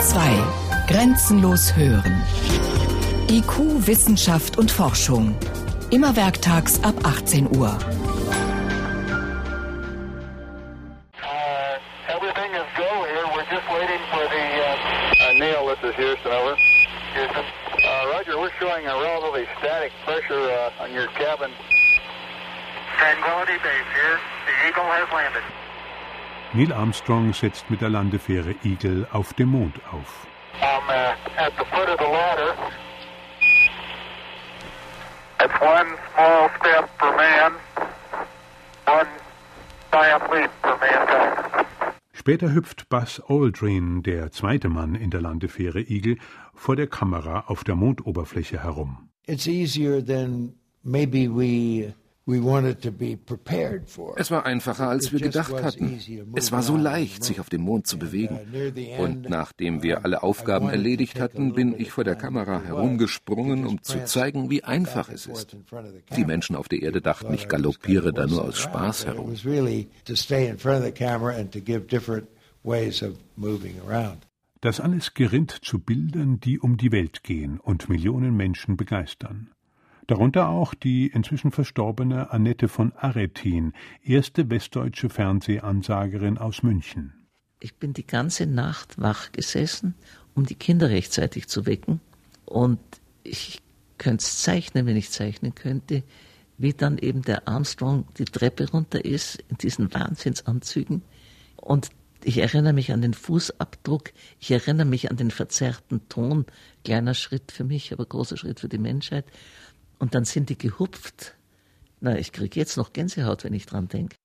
Bayern 2. Grenzenlos hören. IQ, Wissenschaft und Forschung. Immer werktags ab 18 Uhr. showing a relatively static pressure uh, on your cabin. Tranquility Base here. The Eagle has landed. Neil Armstrong setzt mit der Landefähre Eagle auf dem Mond auf. Uh, at the foot of the ladder. It's one small step for man, one giant leap for mankind. Später hüpft Buzz Aldrin, der zweite Mann in der Landefähre Eagle, vor der Kamera auf der Mondoberfläche herum. It's easier than maybe we es war einfacher, als wir gedacht hatten. Es war so leicht, sich auf dem Mond zu bewegen. Und nachdem wir alle Aufgaben erledigt hatten, bin ich vor der Kamera herumgesprungen, um zu zeigen, wie einfach es ist. Die Menschen auf der Erde dachten, ich galoppiere da nur aus Spaß herum. Das alles gerinnt zu Bildern, die um die Welt gehen und Millionen Menschen begeistern darunter auch die inzwischen verstorbene Annette von Aretin, erste westdeutsche Fernsehansagerin aus München. Ich bin die ganze Nacht wach gesessen, um die Kinder rechtzeitig zu wecken. Und ich könnte es zeichnen, wenn ich zeichnen könnte, wie dann eben der Armstrong die Treppe runter ist in diesen Wahnsinnsanzügen. Und ich erinnere mich an den Fußabdruck, ich erinnere mich an den verzerrten Ton. Kleiner Schritt für mich, aber großer Schritt für die Menschheit. Und dann sind die gehupft. Na, ich kriege jetzt noch Gänsehaut, wenn ich dran denke.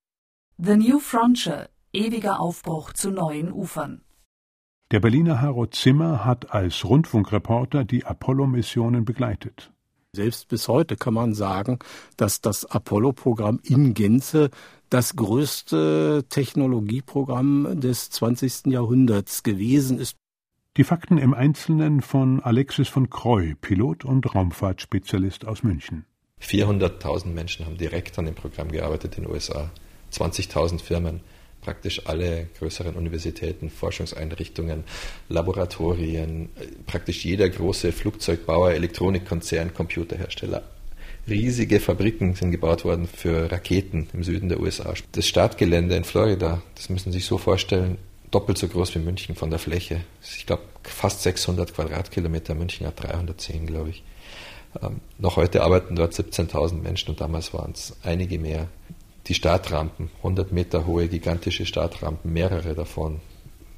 The New Frontier, ewiger Aufbruch zu neuen Ufern. Der Berliner Haro Zimmer hat als Rundfunkreporter die Apollo-Missionen begleitet. Selbst bis heute kann man sagen, dass das Apollo-Programm in Gänze das größte Technologieprogramm des 20. Jahrhunderts gewesen ist. Die Fakten im Einzelnen von Alexis von Kreu, Pilot und Raumfahrtspezialist aus München. 400.000 Menschen haben direkt an dem Programm gearbeitet in den USA. 20.000 Firmen, praktisch alle größeren Universitäten, Forschungseinrichtungen, Laboratorien, praktisch jeder große Flugzeugbauer, Elektronikkonzern, Computerhersteller. Riesige Fabriken sind gebaut worden für Raketen im Süden der USA. Das Startgelände in Florida, das müssen Sie sich so vorstellen, doppelt so groß wie München von der Fläche. Ich glaube, fast 600 Quadratkilometer. München hat 310, glaube ich. Ähm, noch heute arbeiten dort 17.000 Menschen und damals waren es einige mehr. Die Startrampen, 100 Meter hohe, gigantische Startrampen, mehrere davon.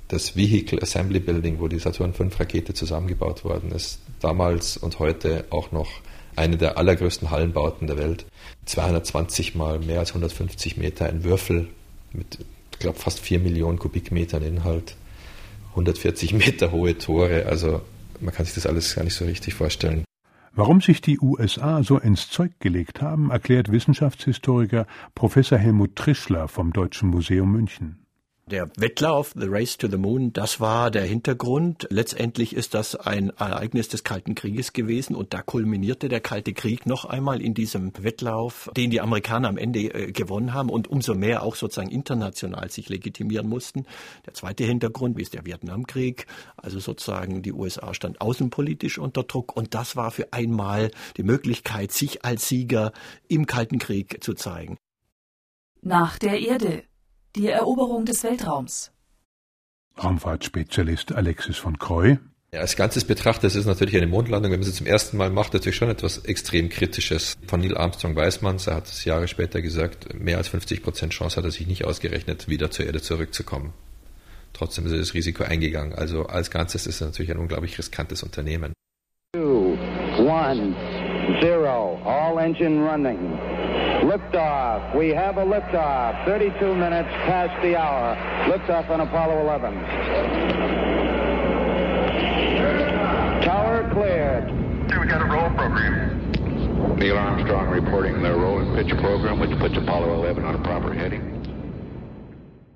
Das Vehicle Assembly Building, wo die Saturn V Rakete zusammengebaut worden ist, damals und heute auch noch eine der allergrößten Hallenbauten der Welt. 220 mal mehr als 150 Meter, ein Würfel mit ich glaube, fast 4 Millionen Kubikmetern Inhalt, 140 Meter hohe Tore. Also man kann sich das alles gar nicht so richtig vorstellen. Warum sich die USA so ins Zeug gelegt haben, erklärt Wissenschaftshistoriker Professor Helmut Trischler vom Deutschen Museum München. Der Wettlauf, The Race to the Moon, das war der Hintergrund. Letztendlich ist das ein Ereignis des Kalten Krieges gewesen und da kulminierte der Kalte Krieg noch einmal in diesem Wettlauf, den die Amerikaner am Ende äh, gewonnen haben und umso mehr auch sozusagen international sich legitimieren mussten. Der zweite Hintergrund, ist der Vietnamkrieg, also sozusagen die USA stand außenpolitisch unter Druck und das war für einmal die Möglichkeit, sich als Sieger im Kalten Krieg zu zeigen. Nach der Erde die Eroberung des Weltraums. Raumfahrtspezialist Alexis von Kreu. Ja, als Ganzes betrachtet, es ist natürlich eine Mondlandung, wenn man sie zum ersten Mal macht, natürlich schon etwas extrem Kritisches. Von Neil Armstrong weiß man, er hat es Jahre später gesagt, mehr als 50 Prozent Chance hat er sich nicht ausgerechnet, wieder zur Erde zurückzukommen. Trotzdem ist er das Risiko eingegangen. Also als Ganzes ist es natürlich ein unglaublich riskantes Unternehmen. Two, one, zero, all engine running. Liftoff. We have a liftoff. 32 minutes past the hour. Liftoff on Apollo 11. Tower cleared. Here we got a roll program. Neil Armstrong reporting the roll and pitch program, which puts Apollo 11 on a proper heading.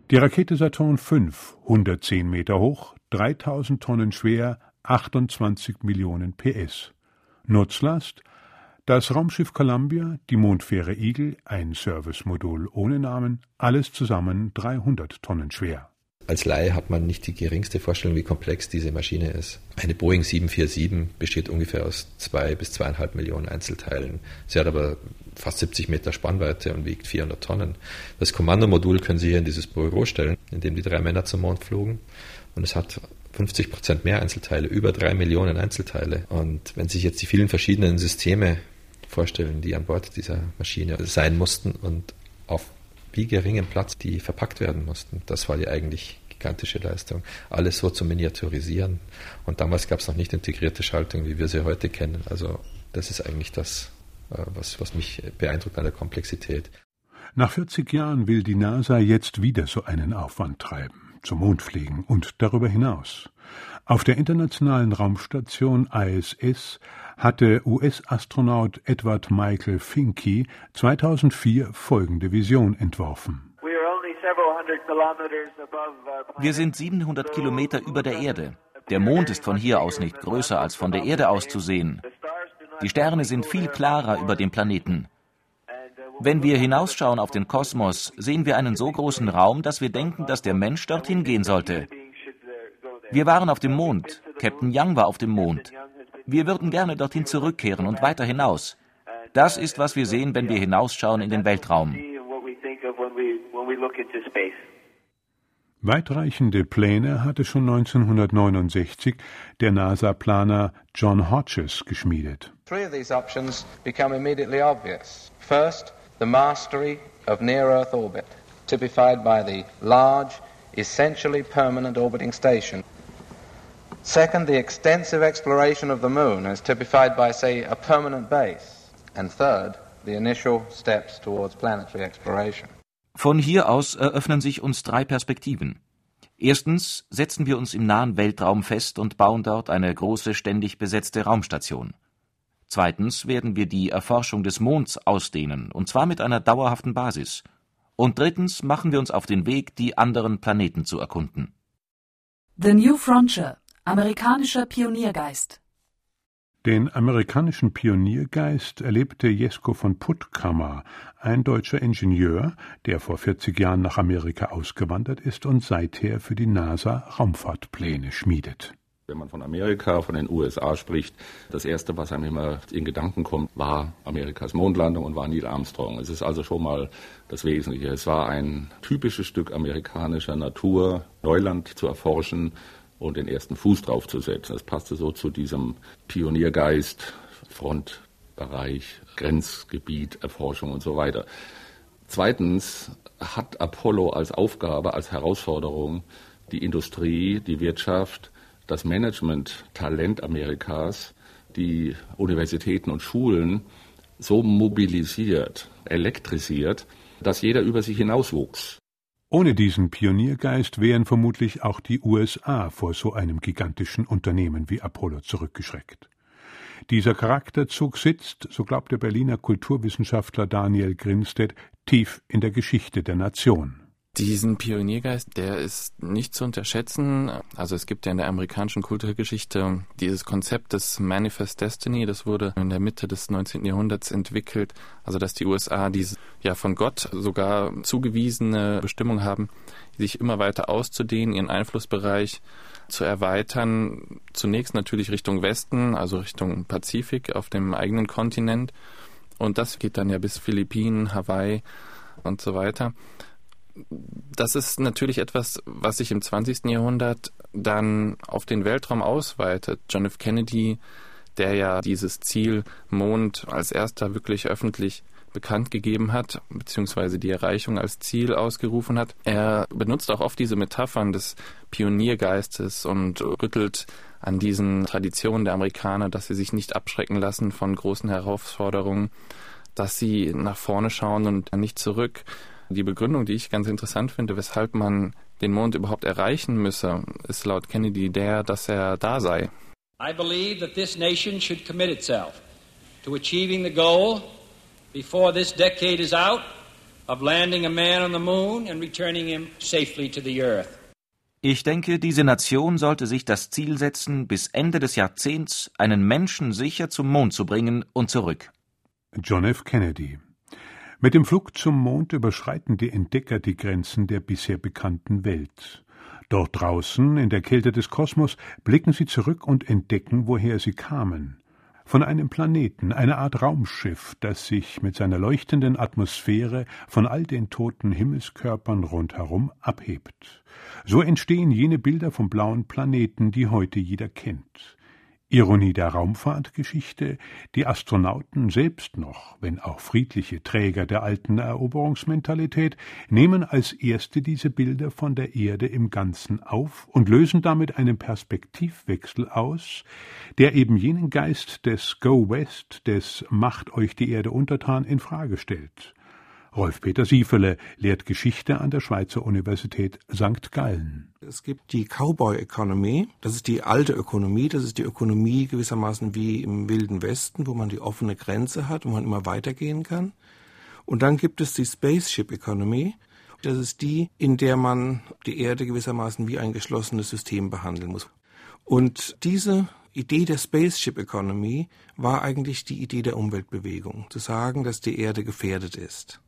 Die Rakete Saturn V, 110 Meter hoch, 3000 Tonnen schwer, 28 Millionen PS. Nutzlast das Raumschiff Columbia, die Mondfähre Eagle, ein Servicemodul ohne Namen, alles zusammen 300 Tonnen schwer. Als Laie hat man nicht die geringste Vorstellung, wie komplex diese Maschine ist. Eine Boeing 747 besteht ungefähr aus zwei bis zweieinhalb Millionen Einzelteilen. Sie hat aber fast 70 Meter Spannweite und wiegt 400 Tonnen. Das Kommandomodul können Sie hier in dieses Büro stellen, in dem die drei Männer zum Mond flogen. Und es hat 50 Prozent mehr Einzelteile, über drei Millionen Einzelteile. Und wenn sich jetzt die vielen verschiedenen Systeme vorstellen, die an Bord dieser Maschine sein mussten und auf wie geringem Platz die verpackt werden mussten. Das war die eigentlich gigantische Leistung. Alles so zu miniaturisieren. Und damals gab es noch nicht integrierte Schaltung, wie wir sie heute kennen. Also das ist eigentlich das, äh, was, was mich beeindruckt an der Komplexität. Nach 40 Jahren will die NASA jetzt wieder so einen Aufwand treiben, zum Mond fliegen und darüber hinaus. Auf der internationalen Raumstation ISS hatte US-Astronaut Edward Michael Finke 2004 folgende Vision entworfen. Wir sind 700 Kilometer über der Erde. Der Mond ist von hier aus nicht größer als von der Erde aus zu sehen. Die Sterne sind viel klarer über dem Planeten. Wenn wir hinausschauen auf den Kosmos, sehen wir einen so großen Raum, dass wir denken, dass der Mensch dorthin gehen sollte. Wir waren auf dem Mond. Captain Young war auf dem Mond. Wir würden gerne dorthin zurückkehren und weiter hinaus. Das ist, was wir sehen, wenn wir hinausschauen in den Weltraum. Weitreichende Pläne hatte schon 1969 der NASA-Planer John Hodges geschmiedet. Three of these options become immediately obvious. First, the mastery of near-Earth orbit, typified by the large, essentially permanent orbiting station. Second, the extensive exploration of the moon, as typified by, say, a permanent base. And third, the initial steps towards planetary exploration. Von hier aus eröffnen sich uns drei Perspektiven. Erstens setzen wir uns im nahen Weltraum fest und bauen dort eine große, ständig besetzte Raumstation. Zweitens werden wir die Erforschung des Monds ausdehnen, und zwar mit einer dauerhaften Basis. Und drittens machen wir uns auf den Weg, die anderen Planeten zu erkunden. The New Frontier, amerikanischer Pioniergeist. Den amerikanischen Pioniergeist erlebte Jesko von Puttkammer, ein deutscher Ingenieur, der vor 40 Jahren nach Amerika ausgewandert ist und seither für die NASA Raumfahrtpläne schmiedet. Wenn man von Amerika, von den USA spricht, das Erste, was einem immer in Gedanken kommt, war Amerikas Mondlandung und war Neil Armstrong. Es ist also schon mal das Wesentliche. Es war ein typisches Stück amerikanischer Natur, Neuland zu erforschen und den ersten Fuß drauf zu setzen. Das passte so zu diesem Pioniergeist, Frontbereich, Grenzgebiet, Erforschung und so weiter. Zweitens hat Apollo als Aufgabe, als Herausforderung die Industrie, die Wirtschaft, das Management, Talent Amerikas, die Universitäten und Schulen so mobilisiert, elektrisiert, dass jeder über sich hinauswuchs. Ohne diesen Pioniergeist wären vermutlich auch die USA vor so einem gigantischen Unternehmen wie Apollo zurückgeschreckt. Dieser Charakterzug sitzt, so glaubt der Berliner Kulturwissenschaftler Daniel Grinstedt, tief in der Geschichte der Nation. Diesen Pioniergeist, der ist nicht zu unterschätzen. Also es gibt ja in der amerikanischen Kulturgeschichte dieses Konzept des Manifest Destiny, das wurde in der Mitte des 19. Jahrhunderts entwickelt. Also dass die USA diese ja von Gott sogar zugewiesene Bestimmung haben, sich immer weiter auszudehnen, ihren Einflussbereich zu erweitern. Zunächst natürlich Richtung Westen, also Richtung Pazifik auf dem eigenen Kontinent. Und das geht dann ja bis Philippinen, Hawaii und so weiter das ist natürlich etwas, was sich im 20. Jahrhundert dann auf den Weltraum ausweitet. John F. Kennedy, der ja dieses Ziel Mond als erster wirklich öffentlich bekannt gegeben hat, beziehungsweise die Erreichung als Ziel ausgerufen hat. Er benutzt auch oft diese Metaphern des Pioniergeistes und rüttelt an diesen Traditionen der Amerikaner, dass sie sich nicht abschrecken lassen von großen Herausforderungen, dass sie nach vorne schauen und nicht zurück. Die Begründung, die ich ganz interessant finde, weshalb man den Mond überhaupt erreichen müsse, ist laut Kennedy der, dass er da sei. I believe that this nation should commit itself to achieving the goal before this decade is out of landing a man on the moon and returning him safely to the earth. Ich denke, diese Nation sollte sich das Ziel setzen, bis Ende des Jahrzehnts einen Menschen sicher zum Mond zu bringen und zurück. John F. Kennedy mit dem Flug zum Mond überschreiten die Entdecker die Grenzen der bisher bekannten Welt. Dort draußen, in der Kälte des Kosmos, blicken sie zurück und entdecken, woher sie kamen. Von einem Planeten, einer Art Raumschiff, das sich mit seiner leuchtenden Atmosphäre von all den toten Himmelskörpern rundherum abhebt. So entstehen jene Bilder vom blauen Planeten, die heute jeder kennt. Ironie der Raumfahrtgeschichte, die Astronauten selbst noch, wenn auch friedliche Träger der alten Eroberungsmentalität, nehmen als erste diese Bilder von der Erde im Ganzen auf und lösen damit einen Perspektivwechsel aus, der eben jenen Geist des Go West, des Macht euch die Erde untertan, in Frage stellt. Rolf-Peter Siefele lehrt Geschichte an der Schweizer Universität St. Gallen. Es gibt die Cowboy Economy, das ist die alte Ökonomie, das ist die Ökonomie gewissermaßen wie im Wilden Westen, wo man die offene Grenze hat, wo man immer weitergehen kann. Und dann gibt es die Spaceship Economy, das ist die, in der man die Erde gewissermaßen wie ein geschlossenes System behandeln muss. Und diese Idee der Spaceship Economy war eigentlich die Idee der Umweltbewegung, zu sagen, dass die Erde gefährdet ist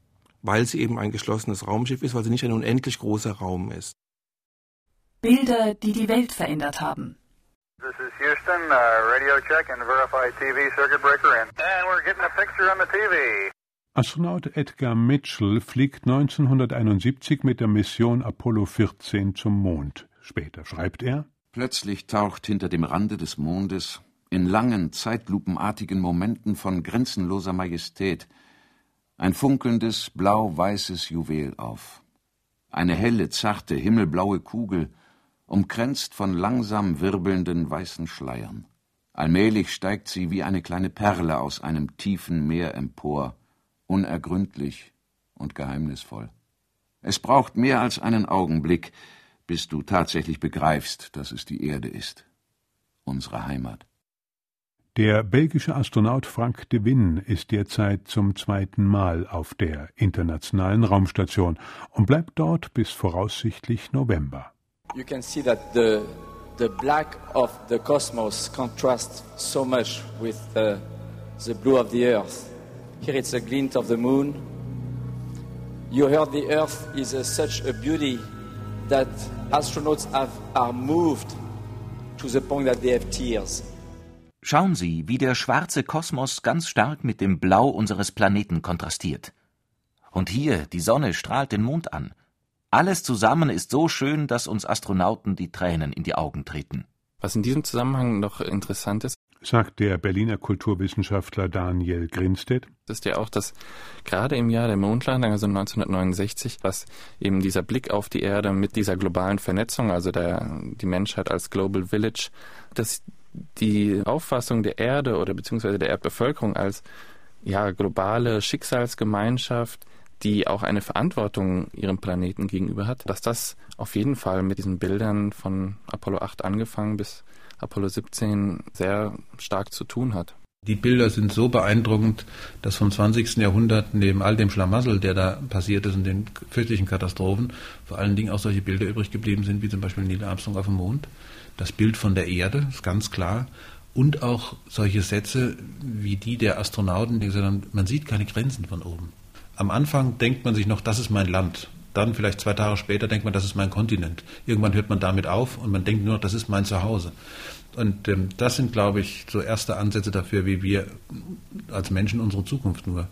weil sie eben ein geschlossenes Raumschiff ist, weil sie nicht ein unendlich großer Raum ist. Bilder, die die Welt verändert haben. This is Houston, uh, radio check and verify TV circuit breaker in. And we're getting a picture on the TV. Astronaut Edgar Mitchell fliegt 1971 mit der Mission Apollo 14 zum Mond. Später schreibt er: Plötzlich taucht hinter dem Rande des Mondes in langen, zeitlupenartigen Momenten von grenzenloser Majestät ein funkelndes, blau-weißes Juwel auf. Eine helle, zarte, himmelblaue Kugel, umkränzt von langsam wirbelnden weißen Schleiern. Allmählich steigt sie wie eine kleine Perle aus einem tiefen Meer empor, unergründlich und geheimnisvoll. Es braucht mehr als einen Augenblick, bis du tatsächlich begreifst, dass es die Erde ist, unsere Heimat. Der belgische Astronaut Frank de Win ist derzeit zum zweiten Mal auf der internationalen Raumstation und bleibt dort bis voraussichtlich November. You can see that the the black of the cosmos contrasts so much with the, the blue of the earth. Here it's a glint of the moon. You heard the earth is a, such a beauty that astronauts have, are moved to the point that they have tears. Schauen Sie, wie der schwarze Kosmos ganz stark mit dem Blau unseres Planeten kontrastiert. Und hier, die Sonne strahlt den Mond an. Alles zusammen ist so schön, dass uns Astronauten die Tränen in die Augen treten. Was in diesem Zusammenhang noch interessant ist, sagt der Berliner Kulturwissenschaftler Daniel Grinstedt. ist ja auch, dass gerade im Jahr der Mondlandung, also 1969, was eben dieser Blick auf die Erde mit dieser globalen Vernetzung, also der, die Menschheit als Global Village, dass die Auffassung der Erde oder beziehungsweise der Erdbevölkerung als ja, globale Schicksalsgemeinschaft, die auch eine Verantwortung ihrem Planeten gegenüber hat, dass das auf jeden Fall mit diesen Bildern von Apollo 8 angefangen bis Apollo 17 sehr stark zu tun hat. Die Bilder sind so beeindruckend, dass vom 20. Jahrhundert neben all dem Schlamassel, der da passiert ist und den fürchterlichen Katastrophen, vor allen Dingen auch solche Bilder übrig geblieben sind, wie zum Beispiel Neil Armstrong auf dem Mond das Bild von der Erde, ist ganz klar, und auch solche Sätze wie die der Astronauten, die gesagt haben, man sieht keine Grenzen von oben. Am Anfang denkt man sich noch, das ist mein Land. Dann vielleicht zwei Tage später denkt man, das ist mein Kontinent. Irgendwann hört man damit auf und man denkt nur noch, das ist mein Zuhause. Und ähm, das sind, glaube ich, so erste Ansätze dafür, wie wir als Menschen unsere Zukunft nur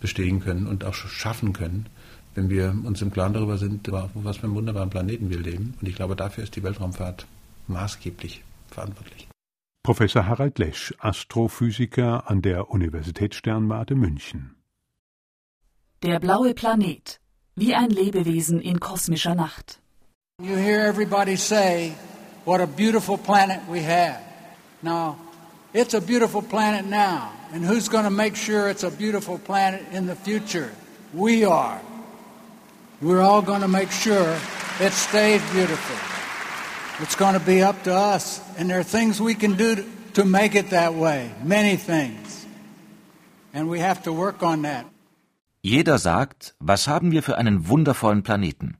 bestehen können und auch schaffen können, wenn wir uns im Klaren darüber sind, was für einen wunderbaren Planeten wir leben. Und ich glaube, dafür ist die Weltraumfahrt maßgeblich verantwortlich. Professor Harald Lesch, Astrophysiker an der Universitätssternwarte München. Der blaue Planet, wie ein Lebewesen in kosmischer Nacht. You hear everybody say what a beautiful planet we have. Now, it's a beautiful planet now. And who's going to make sure it's a beautiful planet in the future? We are. We're all going to make sure it stays beautiful. It's going to be up to us. And there are things we can do to make it that way. Many things. And we have to work on that. Jeder sagt, was haben wir für einen wundervollen Planeten?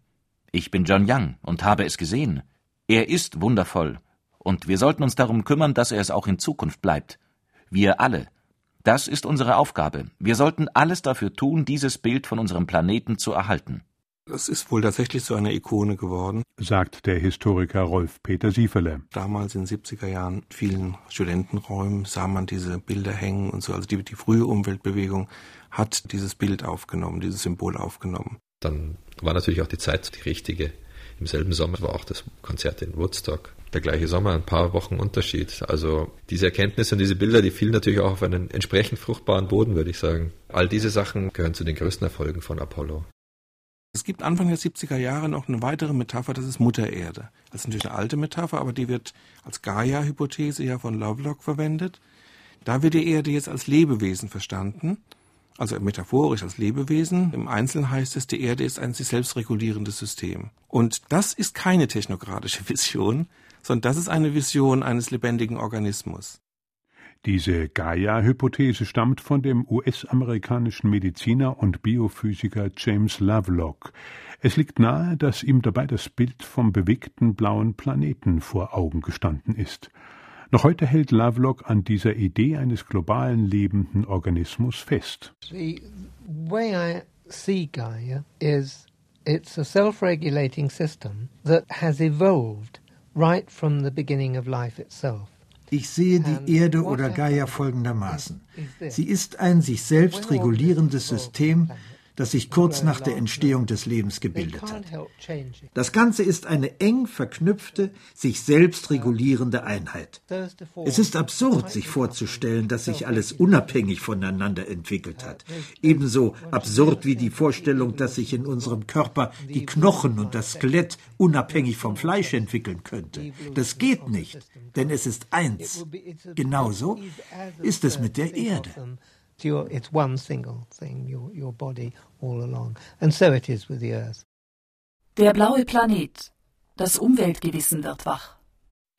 Ich bin John Young und habe es gesehen. Er ist wundervoll. Und wir sollten uns darum kümmern, dass er es auch in Zukunft bleibt. Wir alle. Das ist unsere Aufgabe. Wir sollten alles dafür tun, dieses Bild von unserem Planeten zu erhalten. Das ist wohl tatsächlich so eine Ikone geworden, sagt der Historiker Rolf Peter Siefele. Damals in den 70er Jahren, in vielen Studentenräumen sah man diese Bilder hängen und so. Also die, die frühe Umweltbewegung hat dieses Bild aufgenommen, dieses Symbol aufgenommen. Dann war natürlich auch die Zeit die richtige. Im selben Sommer war auch das Konzert in Woodstock. Der gleiche Sommer, ein paar Wochen Unterschied. Also diese Erkenntnisse und diese Bilder, die fielen natürlich auch auf einen entsprechend fruchtbaren Boden, würde ich sagen. All diese Sachen gehören zu den größten Erfolgen von Apollo. Es gibt Anfang der 70er Jahre noch eine weitere Metapher, das ist Mutter Erde. Das ist natürlich eine alte Metapher, aber die wird als Gaia-Hypothese ja von Lovelock verwendet. Da wird die Erde jetzt als Lebewesen verstanden, also metaphorisch als Lebewesen. Im Einzelnen heißt es, die Erde ist ein sich selbst regulierendes System. Und das ist keine technokratische Vision, sondern das ist eine Vision eines lebendigen Organismus. Diese Gaia-Hypothese stammt von dem US-amerikanischen Mediziner und Biophysiker James Lovelock. Es liegt nahe, dass ihm dabei das Bild vom bewegten blauen Planeten vor Augen gestanden ist. Noch heute hält Lovelock an dieser Idee eines globalen lebenden Organismus fest. The way I see Gaia is it's a self-regulating system that has evolved right from the beginning of life itself. Ich sehe die Erde oder Gaia folgendermaßen. Sie ist ein sich selbst regulierendes System, das sich kurz nach der Entstehung des Lebens gebildet hat. Das Ganze ist eine eng verknüpfte, sich selbst regulierende Einheit. Es ist absurd, sich vorzustellen, dass sich alles unabhängig voneinander entwickelt hat. Ebenso absurd wie die Vorstellung, dass sich in unserem Körper die Knochen und das Skelett unabhängig vom Fleisch entwickeln könnte. Das geht nicht, denn es ist eins. Genauso ist es mit der Erde. It's one single thing, your, your body all along. And so it is with the Earth. Der blaue Planet. Das Umweltgewissen wird wach.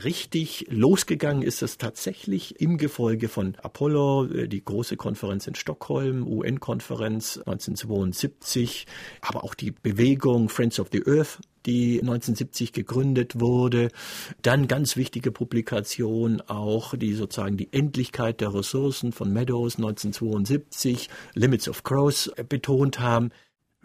Richtig losgegangen ist es tatsächlich im Gefolge von Apollo, äh, die große Konferenz in Stockholm, UN-Konferenz 1972, aber auch die Bewegung Friends of the Earth, die 1970 gegründet wurde. Dann ganz wichtige Publikation auch, die sozusagen die Endlichkeit der Ressourcen von Meadows 1972, Limits of Growth betont haben.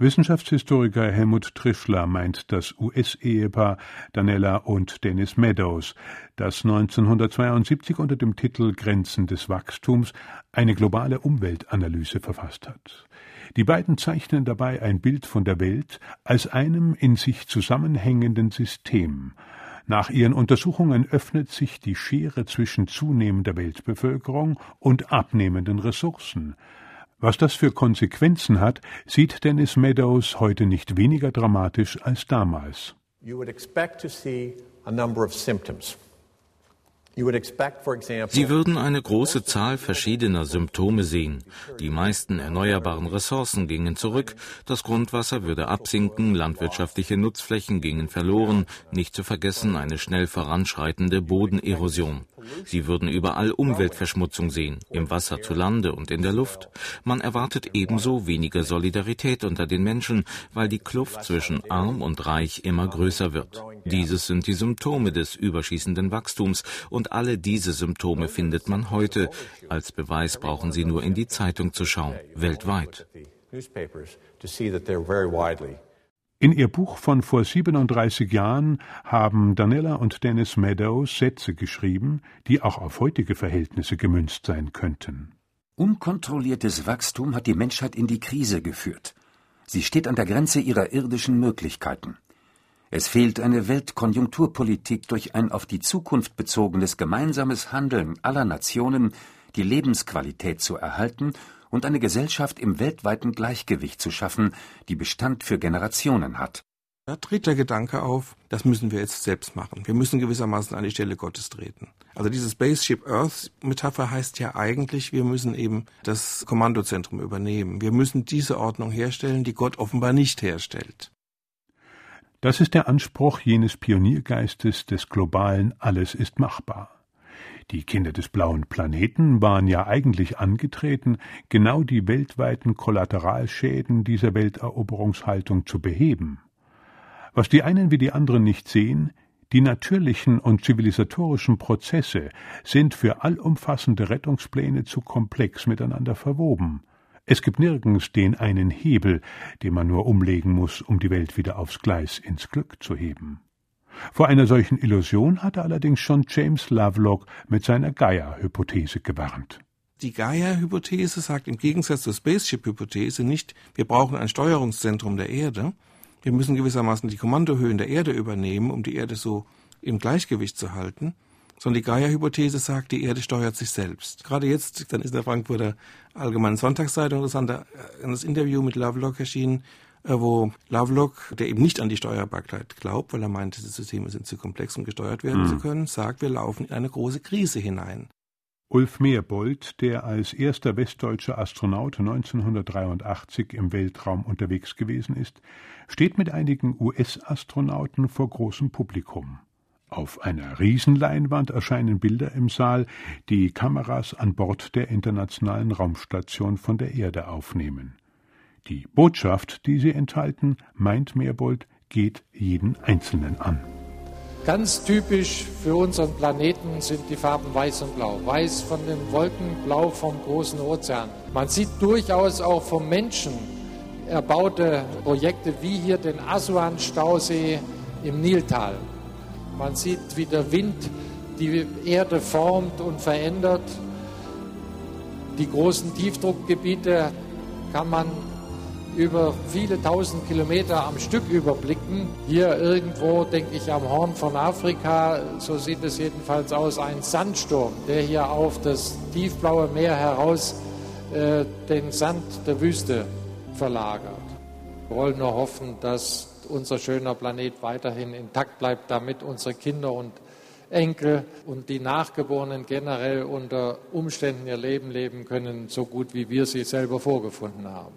Wissenschaftshistoriker Helmut Trischler meint das US-Ehepaar Danella und Dennis Meadows, das 1972 unter dem Titel Grenzen des Wachstums eine globale Umweltanalyse verfasst hat. Die beiden zeichnen dabei ein Bild von der Welt als einem in sich zusammenhängenden System. Nach ihren Untersuchungen öffnet sich die Schere zwischen zunehmender Weltbevölkerung und abnehmenden Ressourcen. Was das für Konsequenzen hat, sieht Dennis Meadows heute nicht weniger dramatisch als damals. You would expect to see a number of symptoms. Sie würden eine große Zahl verschiedener Symptome sehen. Die meisten erneuerbaren Ressourcen gingen zurück, das Grundwasser würde absinken, landwirtschaftliche Nutzflächen gingen verloren, nicht zu vergessen eine schnell voranschreitende Bodenerosion. Sie würden überall Umweltverschmutzung sehen, im Wasser zu Lande und in der Luft. Man erwartet ebenso weniger Solidarität unter den Menschen, weil die Kluft zwischen arm und reich immer größer wird. Dieses sind die Symptome des überschießenden Wachstums und alle diese Symptome findet man heute. Als Beweis brauchen Sie nur in die Zeitung zu schauen, weltweit. In ihr Buch von vor 37 Jahren haben Danella und Dennis Meadows Sätze geschrieben, die auch auf heutige Verhältnisse gemünzt sein könnten. Unkontrolliertes Wachstum hat die Menschheit in die Krise geführt. Sie steht an der Grenze ihrer irdischen Möglichkeiten. Es fehlt eine Weltkonjunkturpolitik durch ein auf die Zukunft bezogenes gemeinsames Handeln aller Nationen, die Lebensqualität zu erhalten und eine Gesellschaft im weltweiten Gleichgewicht zu schaffen, die Bestand für Generationen hat. Da tritt der Gedanke auf, das müssen wir jetzt selbst machen. Wir müssen gewissermaßen an die Stelle Gottes treten. Also diese Spaceship Earth Metapher heißt ja eigentlich, wir müssen eben das Kommandozentrum übernehmen. Wir müssen diese Ordnung herstellen, die Gott offenbar nicht herstellt. Das ist der Anspruch jenes Pioniergeistes des globalen Alles ist machbar. Die Kinder des blauen Planeten waren ja eigentlich angetreten, genau die weltweiten Kollateralschäden dieser Welteroberungshaltung zu beheben. Was die einen wie die anderen nicht sehen, die natürlichen und zivilisatorischen Prozesse sind für allumfassende Rettungspläne zu komplex miteinander verwoben. Es gibt nirgends den einen Hebel, den man nur umlegen muss, um die Welt wieder aufs Gleis ins Glück zu heben. Vor einer solchen Illusion hatte allerdings schon James Lovelock mit seiner Gaia-Hypothese gewarnt. Die Gaia-Hypothese sagt im Gegensatz zur Spaceship-Hypothese nicht, wir brauchen ein Steuerungszentrum der Erde, wir müssen gewissermaßen die Kommandohöhen der Erde übernehmen, um die Erde so im Gleichgewicht zu halten, sondern die Gaia-Hypothese sagt, die Erde steuert sich selbst. Gerade jetzt, dann ist in der Frankfurter Allgemeinen Sonntagszeitung interessanter äh, das Interview mit Lovelock erschienen, äh, wo Lovelock, der eben nicht an die Steuerbarkeit glaubt, weil er meint, diese Systeme sind zu komplex, um gesteuert werden mhm. zu können, sagt, wir laufen in eine große Krise hinein. Ulf Meerbold, der als erster westdeutscher Astronaut 1983 im Weltraum unterwegs gewesen ist, steht mit einigen US-Astronauten vor großem Publikum. Auf einer Riesenleinwand erscheinen Bilder im Saal, die Kameras an Bord der Internationalen Raumstation von der Erde aufnehmen. Die Botschaft, die sie enthalten, meint Meerbold, geht jeden Einzelnen an. Ganz typisch für unseren Planeten sind die Farben Weiß und Blau. Weiß von den Wolken, Blau vom großen Ozean. Man sieht durchaus auch vom Menschen erbaute Projekte wie hier den Asuan-Stausee im Niltal. Man sieht, wie der Wind die Erde formt und verändert. Die großen Tiefdruckgebiete kann man über viele tausend Kilometer am Stück überblicken. Hier irgendwo, denke ich, am Horn von Afrika, so sieht es jedenfalls aus, ein Sandsturm, der hier auf das tiefblaue Meer heraus äh, den Sand der Wüste verlagert. Wir wollen nur hoffen, dass unser schöner Planet weiterhin intakt bleibt, damit unsere Kinder und Enkel und die Nachgeborenen generell unter Umständen ihr Leben leben können, so gut wie wir sie selber vorgefunden haben.